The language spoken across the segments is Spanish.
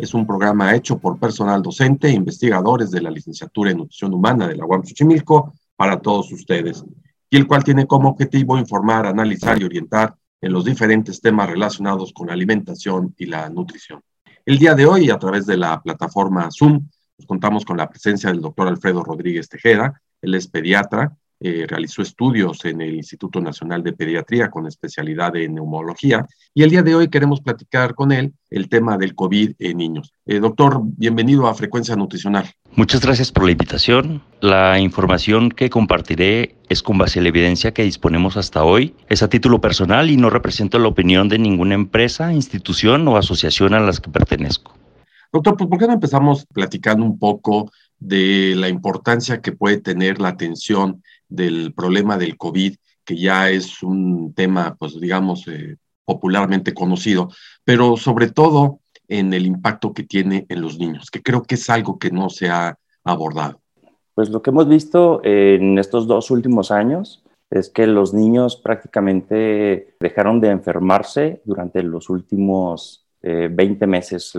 es un programa hecho por personal docente e investigadores de la licenciatura en nutrición humana de la UAM Xochimilco para todos ustedes, y el cual tiene como objetivo informar, analizar y orientar en los diferentes temas relacionados con la alimentación y la nutrición. El día de hoy, a través de la plataforma Zoom, contamos con la presencia del doctor Alfredo Rodríguez Tejeda, él es pediatra, eh, realizó estudios en el Instituto Nacional de Pediatría con especialidad en neumología y el día de hoy queremos platicar con él el tema del COVID en niños. Eh, doctor, bienvenido a Frecuencia Nutricional. Muchas gracias por la invitación. La información que compartiré es con base a la evidencia que disponemos hasta hoy. Es a título personal y no representa la opinión de ninguna empresa, institución o asociación a las que pertenezco. Doctor, pues ¿por qué no empezamos platicando un poco de la importancia que puede tener la atención del problema del COVID, que ya es un tema, pues digamos, eh, popularmente conocido, pero sobre todo en el impacto que tiene en los niños, que creo que es algo que no se ha abordado. Pues lo que hemos visto en estos dos últimos años es que los niños prácticamente dejaron de enfermarse durante los últimos 20 eh, meses,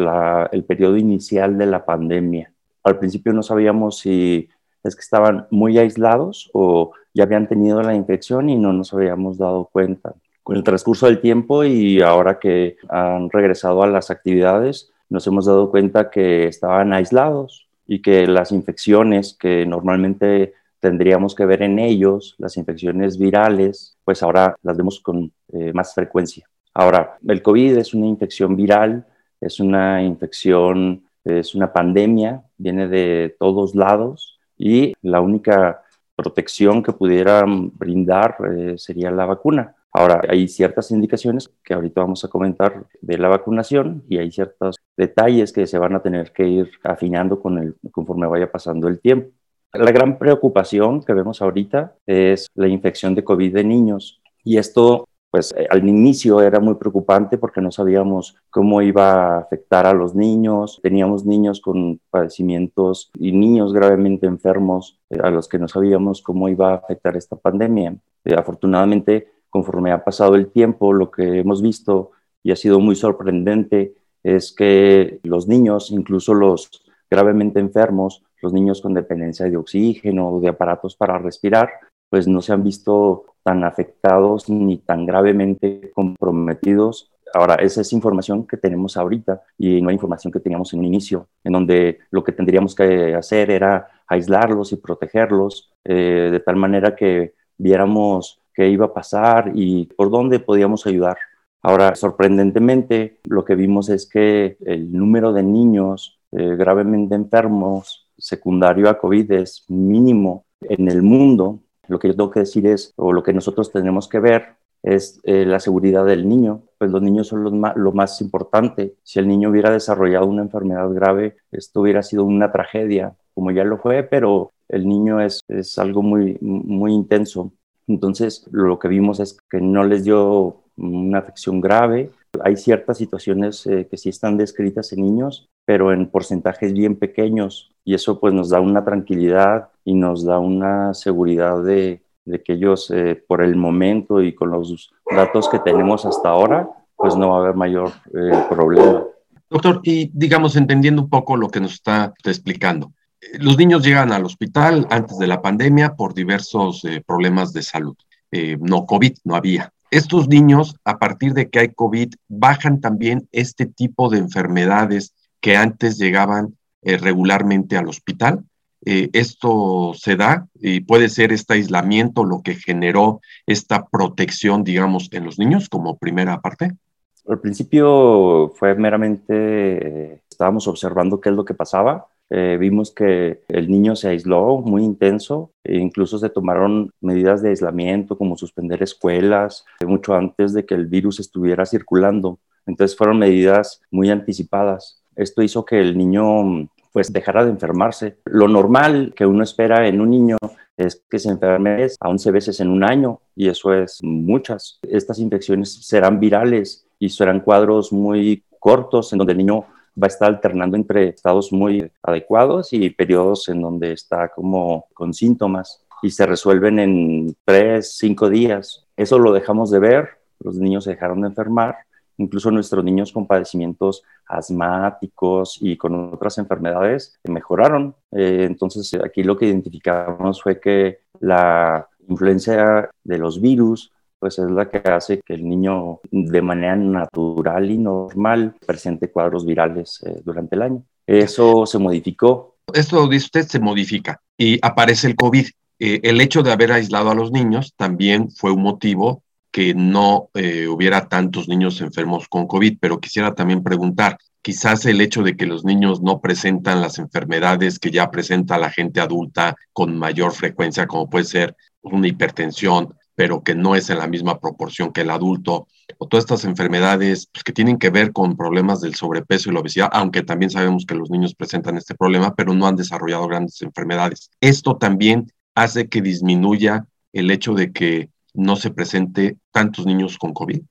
el periodo inicial de la pandemia. Al principio no sabíamos si es que estaban muy aislados o ya habían tenido la infección y no nos habíamos dado cuenta. Con el transcurso del tiempo y ahora que han regresado a las actividades, nos hemos dado cuenta que estaban aislados y que las infecciones que normalmente tendríamos que ver en ellos, las infecciones virales, pues ahora las vemos con eh, más frecuencia. Ahora, el COVID es una infección viral, es una infección, es una pandemia, viene de todos lados y la única protección que pudieran brindar eh, sería la vacuna. Ahora, hay ciertas indicaciones que ahorita vamos a comentar de la vacunación y hay ciertos detalles que se van a tener que ir afinando con el, conforme vaya pasando el tiempo. La gran preocupación que vemos ahorita es la infección de COVID de niños y esto pues eh, al inicio era muy preocupante porque no sabíamos cómo iba a afectar a los niños. Teníamos niños con padecimientos y niños gravemente enfermos eh, a los que no sabíamos cómo iba a afectar esta pandemia. Eh, afortunadamente, conforme ha pasado el tiempo, lo que hemos visto y ha sido muy sorprendente es que los niños, incluso los gravemente enfermos, los niños con dependencia de oxígeno o de aparatos para respirar, pues no se han visto tan afectados ni tan gravemente comprometidos. Ahora, esa es información que tenemos ahorita y no hay información que teníamos en un inicio, en donde lo que tendríamos que hacer era aislarlos y protegerlos eh, de tal manera que viéramos qué iba a pasar y por dónde podíamos ayudar. Ahora, sorprendentemente, lo que vimos es que el número de niños eh, gravemente enfermos secundario a COVID es mínimo en el mundo lo que yo tengo que decir es, o lo que nosotros tenemos que ver es eh, la seguridad del niño. Pues los niños son lo más importante. Si el niño hubiera desarrollado una enfermedad grave, esto hubiera sido una tragedia, como ya lo fue, pero el niño es, es algo muy, muy intenso. Entonces, lo que vimos es que no les dio una afección grave. Hay ciertas situaciones eh, que sí están descritas en niños, pero en porcentajes bien pequeños y eso pues nos da una tranquilidad y nos da una seguridad de, que ellos eh, por el momento y con los datos que tenemos hasta ahora pues no va a haber mayor eh, problema. Doctor, y digamos entendiendo un poco lo que nos está explicando, los niños llegan al hospital antes de la pandemia por diversos eh, problemas de salud. no COVID, no había. Estos niños, a partir de que hay COVID, bajan también este tipo de enfermedades que antes llegaban eh, regularmente al hospital. Eh, esto se da y puede ser este aislamiento lo que generó esta protección, digamos, en los niños como primera parte? Al principio fue meramente, estábamos observando qué es lo que pasaba. Eh, vimos que el niño se aisló muy intenso e incluso se tomaron medidas de aislamiento como suspender escuelas mucho antes de que el virus estuviera circulando. Entonces fueron medidas muy anticipadas. Esto hizo que el niño pues dejara de enfermarse. Lo normal que uno espera en un niño es que se enferme a 11 veces en un año y eso es muchas. Estas infecciones serán virales y serán cuadros muy cortos en donde el niño va a estar alternando entre estados muy adecuados y periodos en donde está como con síntomas y se resuelven en 3, 5 días. Eso lo dejamos de ver, los niños se dejaron de enfermar Incluso nuestros niños con padecimientos asmáticos y con otras enfermedades mejoraron. Eh, entonces, aquí lo que identificamos fue que la influencia de los virus pues es la que hace que el niño de manera natural y normal presente cuadros virales eh, durante el año. Eso se modificó. Esto dice usted, se modifica y aparece el COVID. Eh, el hecho de haber aislado a los niños también fue un motivo que no eh, hubiera tantos niños enfermos con COVID, pero quisiera también preguntar, quizás el hecho de que los niños no presentan las enfermedades que ya presenta la gente adulta con mayor frecuencia, como puede ser una hipertensión, pero que no es en la misma proporción que el adulto, o todas estas enfermedades pues, que tienen que ver con problemas del sobrepeso y la obesidad, aunque también sabemos que los niños presentan este problema, pero no han desarrollado grandes enfermedades. Esto también hace que disminuya el hecho de que no se presente tantos niños con COVID?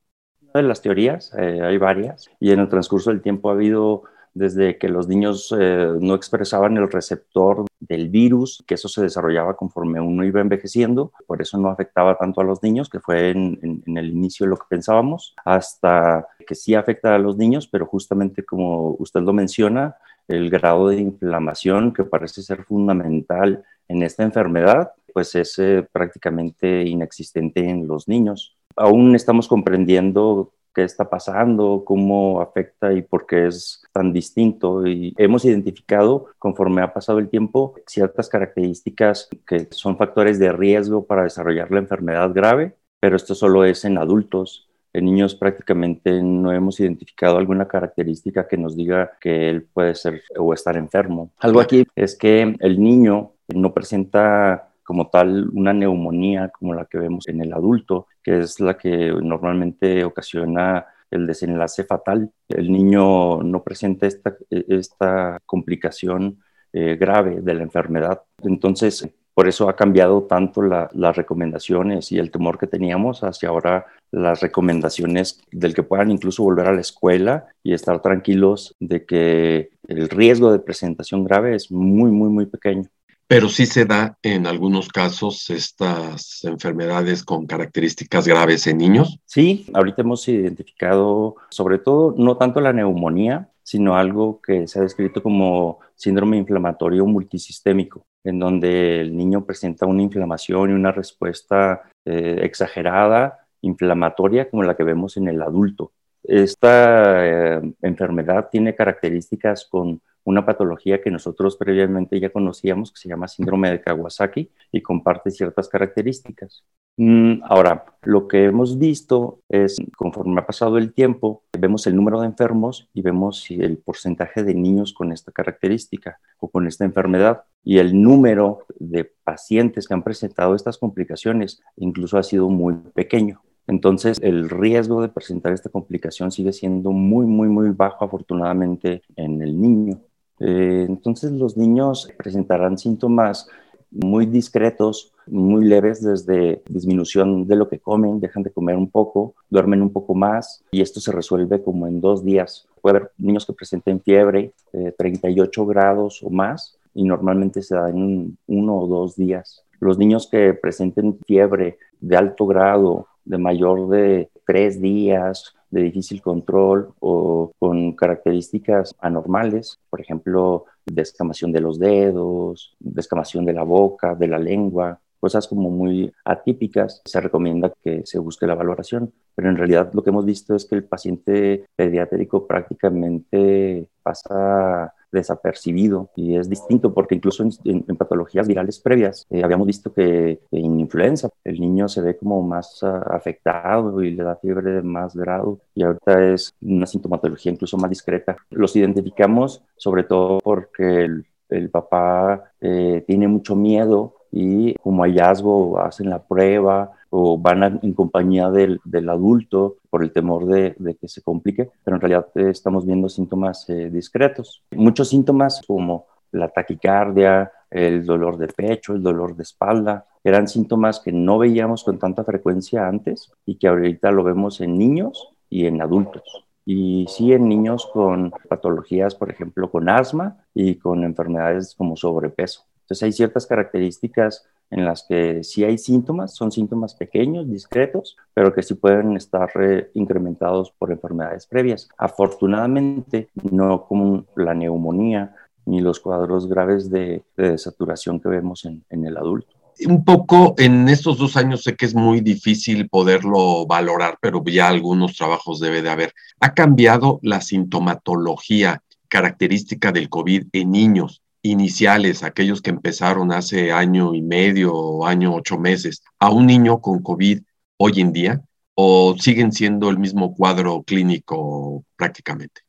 Una de las teorías, eh, hay varias, y en el transcurso del tiempo ha habido desde que los niños eh, no expresaban el receptor del virus, que eso se desarrollaba conforme uno iba envejeciendo, por eso no afectaba tanto a los niños, que fue en, en, el inicio lo que pensábamos, hasta que sí afecta a los niños, pero justamente como usted lo menciona, el grado de inflamación que parece ser fundamental en esta enfermedad pues es eh, prácticamente inexistente en los niños. Aún estamos comprendiendo qué está pasando, cómo afecta y por qué es tan distinto. Y hemos identificado, conforme ha pasado el tiempo, ciertas características que son factores de riesgo para desarrollar la enfermedad grave, pero esto solo es en adultos. En niños prácticamente no hemos identificado alguna característica que nos diga que él puede ser o estar enfermo. Algo aquí es que el niño no presenta como tal una neumonía como la que vemos en el adulto, que es la que normalmente ocasiona el desenlace fatal. El niño no presenta esta, esta complicación eh, grave de la enfermedad. Entonces, por eso ha cambiado tanto las recomendaciones y el temor que teníamos hacia ahora las recomendaciones del que puedan incluso volver a la escuela y estar tranquilos de que el riesgo de presentación grave es muy, muy, muy pequeño pero sí se da en algunos casos estas enfermedades con características graves en niños. Sí, ahorita hemos identificado sobre todo no tanto la neumonía, sino algo que se ha descrito como síndrome inflamatorio multisistémico, en donde el niño presenta una inflamación y una respuesta eh, exagerada, inflamatoria, como la que vemos en el adulto. Esta eh, enfermedad tiene características con una patología que nosotros previamente ya conocíamos, que se llama síndrome de Kawasaki y comparte ciertas características. Mm, ahora, lo que hemos visto es, conforme ha pasado el tiempo, vemos el número de enfermos y vemos el porcentaje de niños con esta característica o con esta enfermedad. Y el número de pacientes que han presentado estas complicaciones incluso ha sido muy pequeño. Entonces, el riesgo de presentar esta complicación sigue siendo muy, muy, muy bajo, afortunadamente, en el niño. Eh, entonces los niños presentarán síntomas muy discretos, muy leves desde disminución de lo que comen, dejan de comer un poco, duermen un poco más y esto se resuelve como en dos días. Puede haber niños que presenten fiebre, 38 grados o más y normalmente se da en uno o dos días. Los niños que presenten fiebre de alto grado, de mayor de tres días, de difícil control o con características anormales, por ejemplo, descamación de los dedos, descamación de la boca, de la lengua, cosas como muy atípicas, se recomienda que se busque la valoración. Pero en realidad lo que hemos visto es que el paciente pediátrico prácticamente pasa desapercibido y es distinto porque incluso en, patologías virales previas eh, habíamos visto que, en influenza el niño se ve como más ah, afectado y le da fiebre de más grado y ahorita es una sintomatología incluso más discreta. Los identificamos sobre todo porque el, papá eh, tiene mucho miedo y como hallazgo hacen la prueba o van en compañía del, del, adulto por el temor de, de, que se complique, pero en realidad eh, estamos viendo síntomas eh, discretos. Muchos síntomas como la taquicardia, el dolor de pecho, el dolor de espalda, eran síntomas que no veíamos con tanta frecuencia antes y que ahorita lo vemos en niños y en adultos. Y sí en niños con patologías, por ejemplo, con asma y con enfermedades como sobrepeso. Entonces hay ciertas características en las que sí hay síntomas, son síntomas pequeños, discretos, pero que sí pueden estar incrementados por enfermedades previas. Afortunadamente, no como la neumonía ni los cuadros graves de, de saturación que vemos en, en el adulto un poco en estos dos años sé que es muy difícil poderlo valorar, pero ya algunos trabajos debe de haber. ¿Ha cambiado la sintomatología característica del COVID en niños? Iniciales, aquellos que empezaron hace año y medio o año ocho meses, a un niño con COVID hoy en día o siguen siendo el mismo cuadro clínico prácticamente?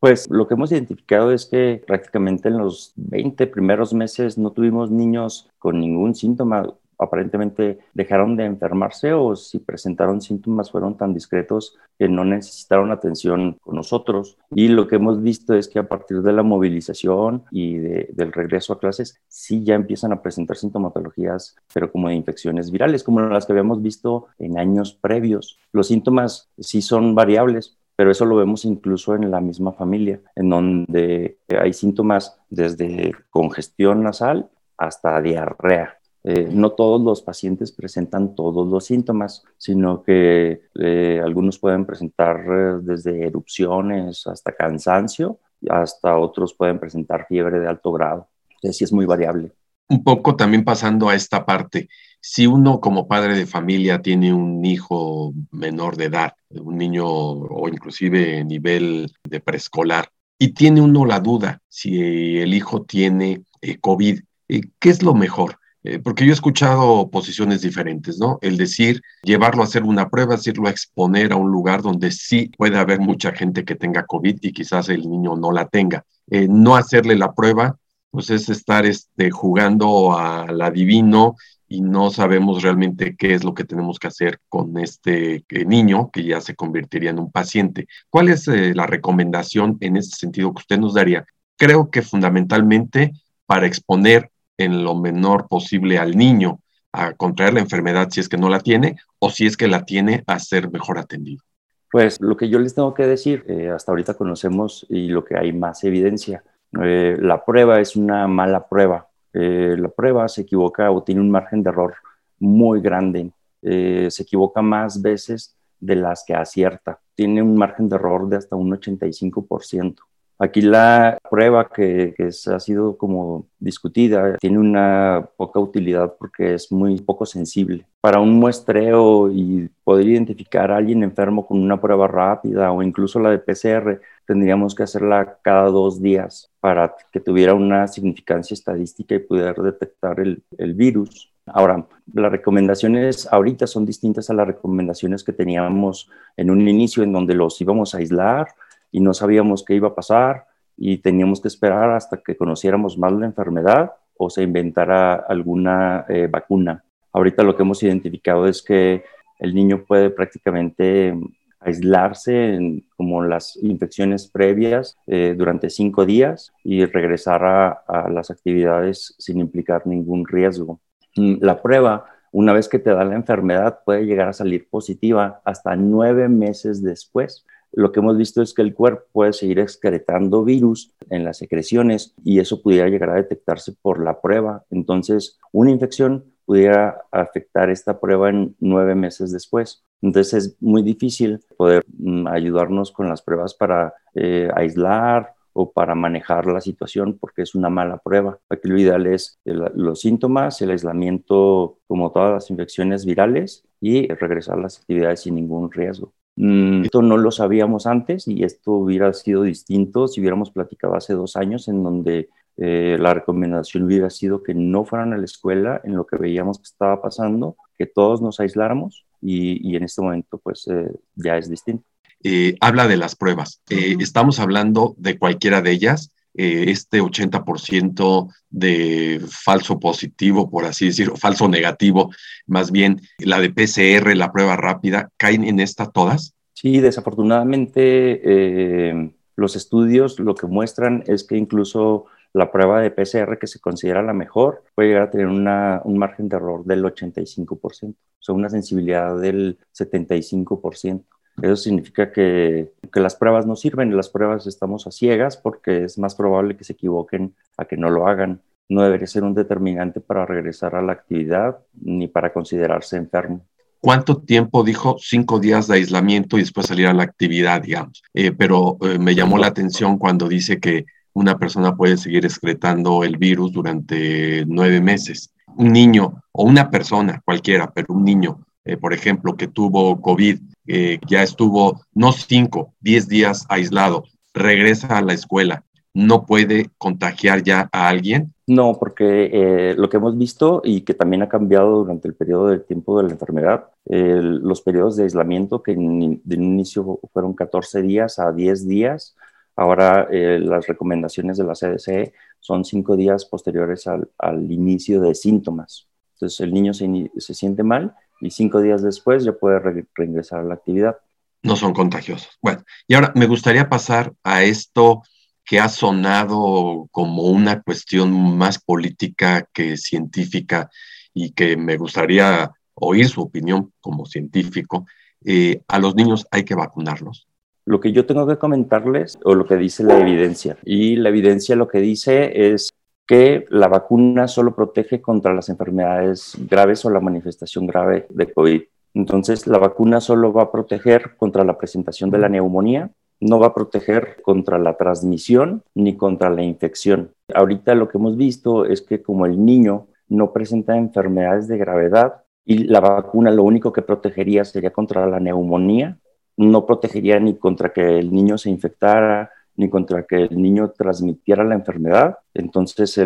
Pues lo que hemos identificado es que prácticamente en los 20 primeros meses no tuvimos niños con ningún síntoma aparentemente dejaron de enfermarse o si presentaron síntomas fueron tan discretos que no necesitaron atención con nosotros. Y lo que hemos visto es que a partir de la movilización y del regreso a clases, sí ya empiezan a presentar sintomatologías, pero como de infecciones virales, como las que habíamos visto en años previos. Los síntomas sí son variables, pero eso lo vemos incluso en la misma familia, en donde hay síntomas desde congestión nasal hasta diarrea. Eh, no todos los pacientes presentan todos los síntomas, sino que eh, algunos pueden presentar eh, desde erupciones hasta cansancio, hasta otros pueden presentar fiebre de alto grado. Entonces es muy variable. Un poco también pasando a esta parte, si uno como padre de familia tiene un hijo menor de edad, un niño o inclusive nivel de preescolar, y tiene uno la duda si el hijo tiene COVID, ¿qué es lo mejor? Eh, porque yo he escuchado posiciones diferentes, ¿no? El decir, llevarlo a hacer una prueba, decirlo a exponer a un lugar donde sí puede haber mucha gente que tenga COVID y quizás el niño no la tenga. Eh, no hacerle la prueba, pues es estar este, jugando al adivino y no sabemos realmente qué es lo que tenemos que hacer con este eh, niño que ya se convertiría en un paciente. ¿Cuál es la recomendación en ese sentido que usted nos daría? Creo que fundamentalmente para exponer en lo menor posible al niño a contraer la enfermedad si es que no la tiene o si es que la tiene a ser mejor atendido. Pues lo que yo les tengo que decir, eh, hasta ahorita conocemos y lo que hay más evidencia, eh, la prueba es una mala prueba. Eh, la prueba se equivoca o tiene un margen de error muy grande. se equivoca más veces de las que acierta. Tiene un margen de error de hasta un 85%. Aquí la prueba que, ha sido como discutida tiene una poca utilidad porque es muy poco sensible. Para un muestreo y poder identificar a alguien enfermo con una prueba rápida o incluso la de PCR, tendríamos que hacerla cada dos días para que tuviera una significancia estadística y poder detectar el, el virus. Ahora, las recomendaciones ahorita son distintas a las recomendaciones que teníamos en un inicio en donde los íbamos a aislar y no sabíamos qué iba a pasar y teníamos que esperar hasta que conociéramos más la enfermedad o se inventara alguna eh, vacuna. Ahorita lo que hemos identificado es que el niño puede prácticamente aislarse en, como las infecciones previas eh, durante cinco días y regresar a, las actividades sin implicar ningún riesgo. Mm, la prueba, una vez que te da la enfermedad, puede llegar a salir positiva hasta nueve meses después lo que hemos visto es que el cuerpo puede seguir excretando virus en las secreciones y eso pudiera llegar a detectarse por la prueba. Entonces, una infección pudiera afectar esta prueba en nueve meses después. Entonces es muy difícil poder mm, ayudarnos con las pruebas para eh, aislar o para manejar la situación porque es una mala prueba. Aquí lo ideal es los síntomas, el aislamiento como todas las infecciones virales y regresar a las actividades sin ningún riesgo. Mm, esto no lo sabíamos antes y esto hubiera sido distinto si hubiéramos platicado hace dos años en donde eh, la recomendación hubiera sido que no fueran a la escuela en lo que veíamos que estaba pasando, que todos nos aisláramos y, en este momento pues eh, ya es distinto. Eh, habla de las pruebas. estamos hablando de cualquiera de ellas. Este 80% de falso positivo, por así decirlo, falso negativo, más bien la de PCR, la prueba rápida, ¿caen en esta todas? Sí, desafortunadamente los estudios lo que muestran es que incluso la prueba de PCR que se considera la mejor puede llegar a tener un margen de error del 85%, o sea, una sensibilidad del 75%. Eso significa que, que, las pruebas no sirven, las pruebas estamos a ciegas porque es más probable que se equivoquen a que no lo hagan. No debería ser un determinante para regresar a la actividad ni para considerarse enfermo. ¿Cuánto tiempo dijo? Cinco días de aislamiento y después salir a la actividad, digamos. Eh, pero eh, me llamó la atención cuando dice que una persona puede seguir excretando el virus durante nueve meses. Un niño o una persona, cualquiera, pero un niño, eh, por ejemplo, que tuvo COVID, eh, ya estuvo no cinco, diez días aislado, regresa a la escuela, ¿no puede contagiar ya a alguien? No, porque eh, lo que hemos visto y que también ha cambiado durante el periodo de tiempo de la enfermedad, los periodos de aislamiento que de inicio fueron 14 días a 10 días, Ahora eh, las recomendaciones de la CDC son cinco días posteriores al, inicio de síntomas. Entonces el niño se, siente mal y cinco días después ya puede reingresar a la actividad. No son contagiosos. Bueno, y ahora me gustaría pasar a esto que ha sonado como una cuestión más política que científica y que me gustaría oír su opinión como científico. Eh, a los niños hay que vacunarlos. Lo que yo tengo que comentarles o lo que dice la evidencia. Y la evidencia lo que dice es que la vacuna solo protege contra las enfermedades graves o la manifestación grave de COVID. Entonces, la vacuna solo va a proteger contra la presentación de la neumonía, no va a proteger contra la transmisión ni contra la infección. Ahorita lo que hemos visto es que como el niño no presenta enfermedades de gravedad y la vacuna lo único que protegería sería contra la neumonía, no protegería ni contra que el niño se infectara, ni contra que el niño transmitiera la enfermedad. Entonces,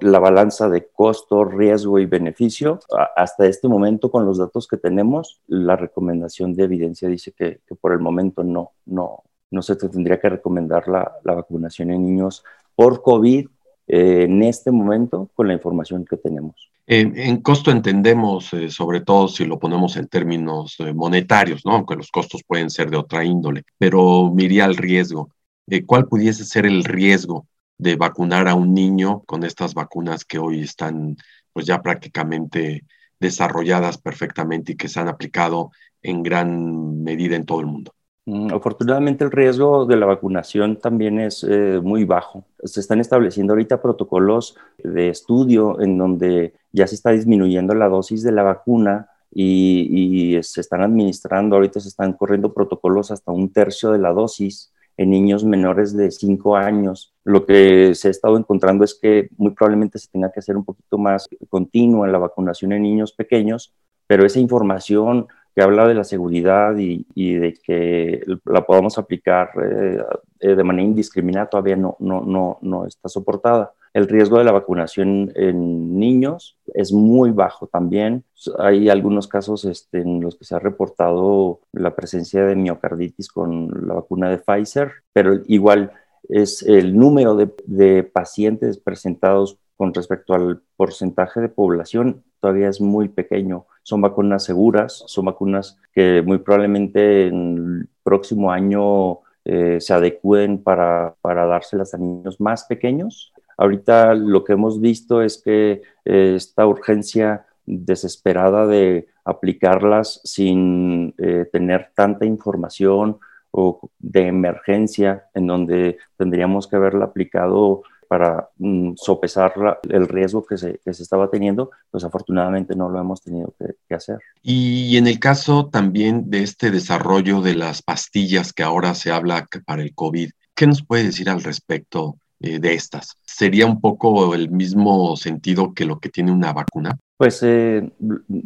la balanza de costo, riesgo y beneficio, hasta este momento, con los datos que tenemos, la recomendación de evidencia dice que, por el momento no, no, no se tendría que recomendar la, la vacunación en niños por COVID eh, en este momento con la información que tenemos. En, costo entendemos, eh, sobre todo si lo ponemos en términos eh, monetarios, ¿no? aunque los costos pueden ser de otra índole, pero miría el riesgo. ¿Cuál pudiese ser el riesgo de vacunar a un niño con estas vacunas que hoy están pues ya prácticamente desarrolladas perfectamente y que se han aplicado en gran medida en todo el mundo? Mm, afortunadamente el riesgo de la vacunación también es eh, muy bajo. Se están estableciendo ahorita protocolos de estudio en donde ya se está disminuyendo la dosis de la vacuna y, se están administrando, ahorita se están corriendo protocolos hasta un tercio de la dosis en niños menores de 5 años. Lo que se ha estado encontrando es que muy probablemente se tenga que hacer un poquito más continua la vacunación en niños pequeños, pero esa información que habla de la seguridad y, de que la podamos aplicar eh, de manera indiscriminada todavía no, no, no, no está soportada. El riesgo de la vacunación en niños es muy bajo también. Hay algunos casos este, en los que se ha reportado la presencia de miocarditis con la vacuna de Pfizer, pero igual es el número de, pacientes presentados con respecto al porcentaje de población todavía es muy pequeño. Son vacunas seguras, son vacunas que muy probablemente en el próximo año eh, se adecúen para, para, dárselas a niños más pequeños. Ahorita lo que hemos visto es que eh, esta urgencia desesperada de aplicarlas sin eh, tener tanta información o de emergencia en donde tendríamos que haberla aplicado para mm, sopesar el riesgo que se, que se, estaba teniendo, pues afortunadamente no lo hemos tenido que, hacer. Y en el caso también de este desarrollo de las pastillas que ahora se habla para el COVID, ¿qué nos puede decir al respecto eh, de estas? ¿Sería un poco el mismo sentido que lo que tiene una vacuna? Pues eh,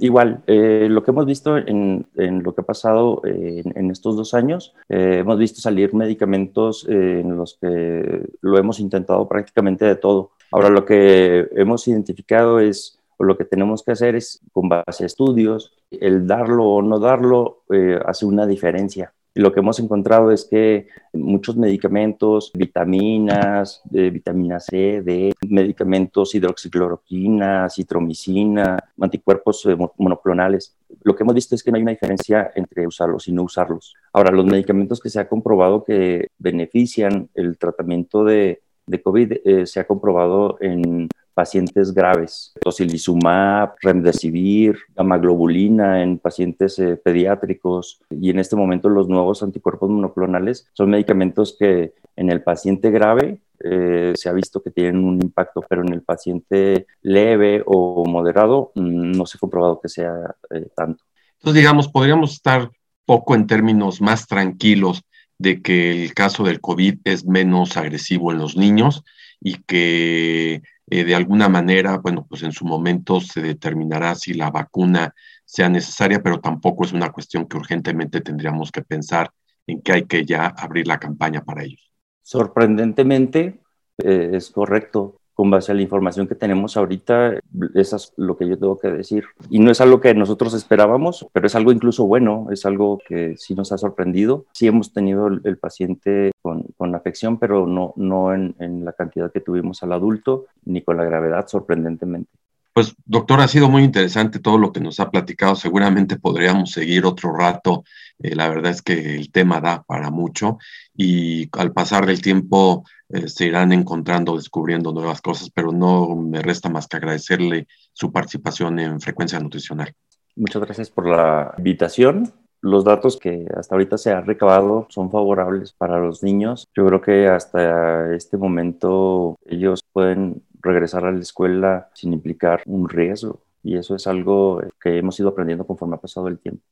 igual, eh, lo que hemos visto en, lo que ha pasado en, estos dos años, hemos visto salir medicamentos en los que lo hemos intentado prácticamente de todo. Ahora lo que hemos identificado es, o lo que tenemos que hacer es, con base a estudios, el darlo o no darlo hace una diferencia. Y lo que hemos encontrado es que muchos medicamentos, vitaminas, de vitamina C, D, medicamentos hidroxicloroquina, citromicina, anticuerpos eh, monoclonales, lo que hemos visto es que no hay una diferencia entre usarlos y no usarlos. Ahora, los medicamentos que se ha comprobado que benefician el tratamiento de, de COVID eh, se ha comprobado en pacientes graves, tocilizumab, remdesivir, globulina en pacientes eh, pediátricos y en este momento los nuevos anticuerpos monoclonales son medicamentos que en el paciente grave eh, se ha visto que tienen un impacto, pero en el paciente leve o moderado mm, no se ha comprobado que sea eh, tanto. Entonces, digamos, podríamos estar poco en términos más tranquilos de que el caso del COVID es menos agresivo en los niños y que eh, de alguna manera, bueno, pues en su momento se determinará si la vacuna sea necesaria, pero tampoco es una cuestión que urgentemente tendríamos que pensar en que hay que ya abrir la campaña para ellos. Sorprendentemente, eh, es correcto con base a la información que tenemos ahorita, eso es lo que yo tengo que decir. Y no es algo que nosotros esperábamos, pero es algo incluso bueno, es algo que sí nos ha sorprendido. Sí hemos tenido el, paciente con, con, afección, pero no, no en, la cantidad que tuvimos al adulto, ni con la gravedad, sorprendentemente. Pues doctor, ha sido muy interesante todo lo que nos ha platicado. Seguramente podríamos seguir otro rato. Eh, la verdad es que el tema da para mucho y al pasar del tiempo se irán encontrando, descubriendo nuevas cosas, pero no me resta más que agradecerle su participación en Frecuencia Nutricional. Muchas gracias por la invitación. Los datos que hasta ahorita se han recabado son favorables para los niños. Yo creo que hasta este momento ellos pueden regresar a la escuela sin implicar un riesgo y eso es algo que hemos ido aprendiendo conforme ha pasado el tiempo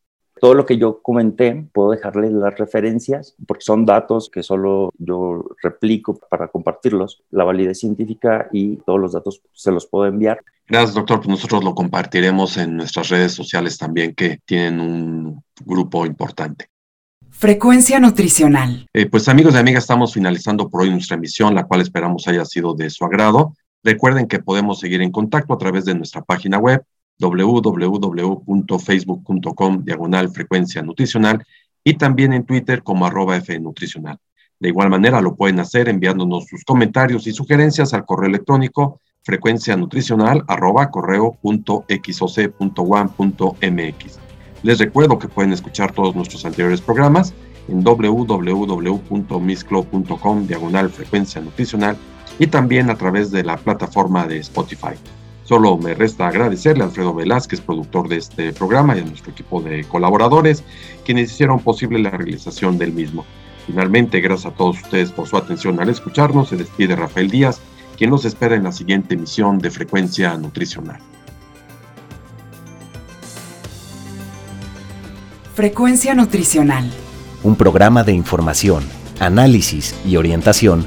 todo lo que yo comenté, puedo dejarles las referencias porque son datos que solo yo replico para compartirlos, la validez científica y todos los datos se los puedo enviar. Gracias, doctor. Pues nosotros lo compartiremos en nuestras redes sociales también que tienen un grupo importante. Frecuencia nutricional. Eh, pues amigos y amigas, estamos finalizando por hoy nuestra emisión, la cual esperamos haya sido de su agrado. Recuerden que podemos seguir en contacto a través de nuestra página web www.facebook.com diagonal frecuencia nutricional y también en Twitter como arroba fnutricional. De igual manera lo pueden hacer enviándonos sus comentarios y sugerencias al correo electrónico frecuencia nutricional arroba correo punto mx. Les recuerdo que pueden escuchar todos nuestros anteriores programas en www.misclo.com diagonal frecuencia nutricional y también a través de la plataforma de Spotify. Solo me resta agradecerle a Alfredo Velázquez, productor de este programa, y a nuestro equipo de colaboradores, quienes hicieron posible la realización del mismo. Finalmente, gracias a todos ustedes por su atención al escucharnos, se despide Rafael Díaz, quien nos espera en la siguiente emisión de Frecuencia Nutricional. Frecuencia Nutricional. Un programa de información, análisis y orientación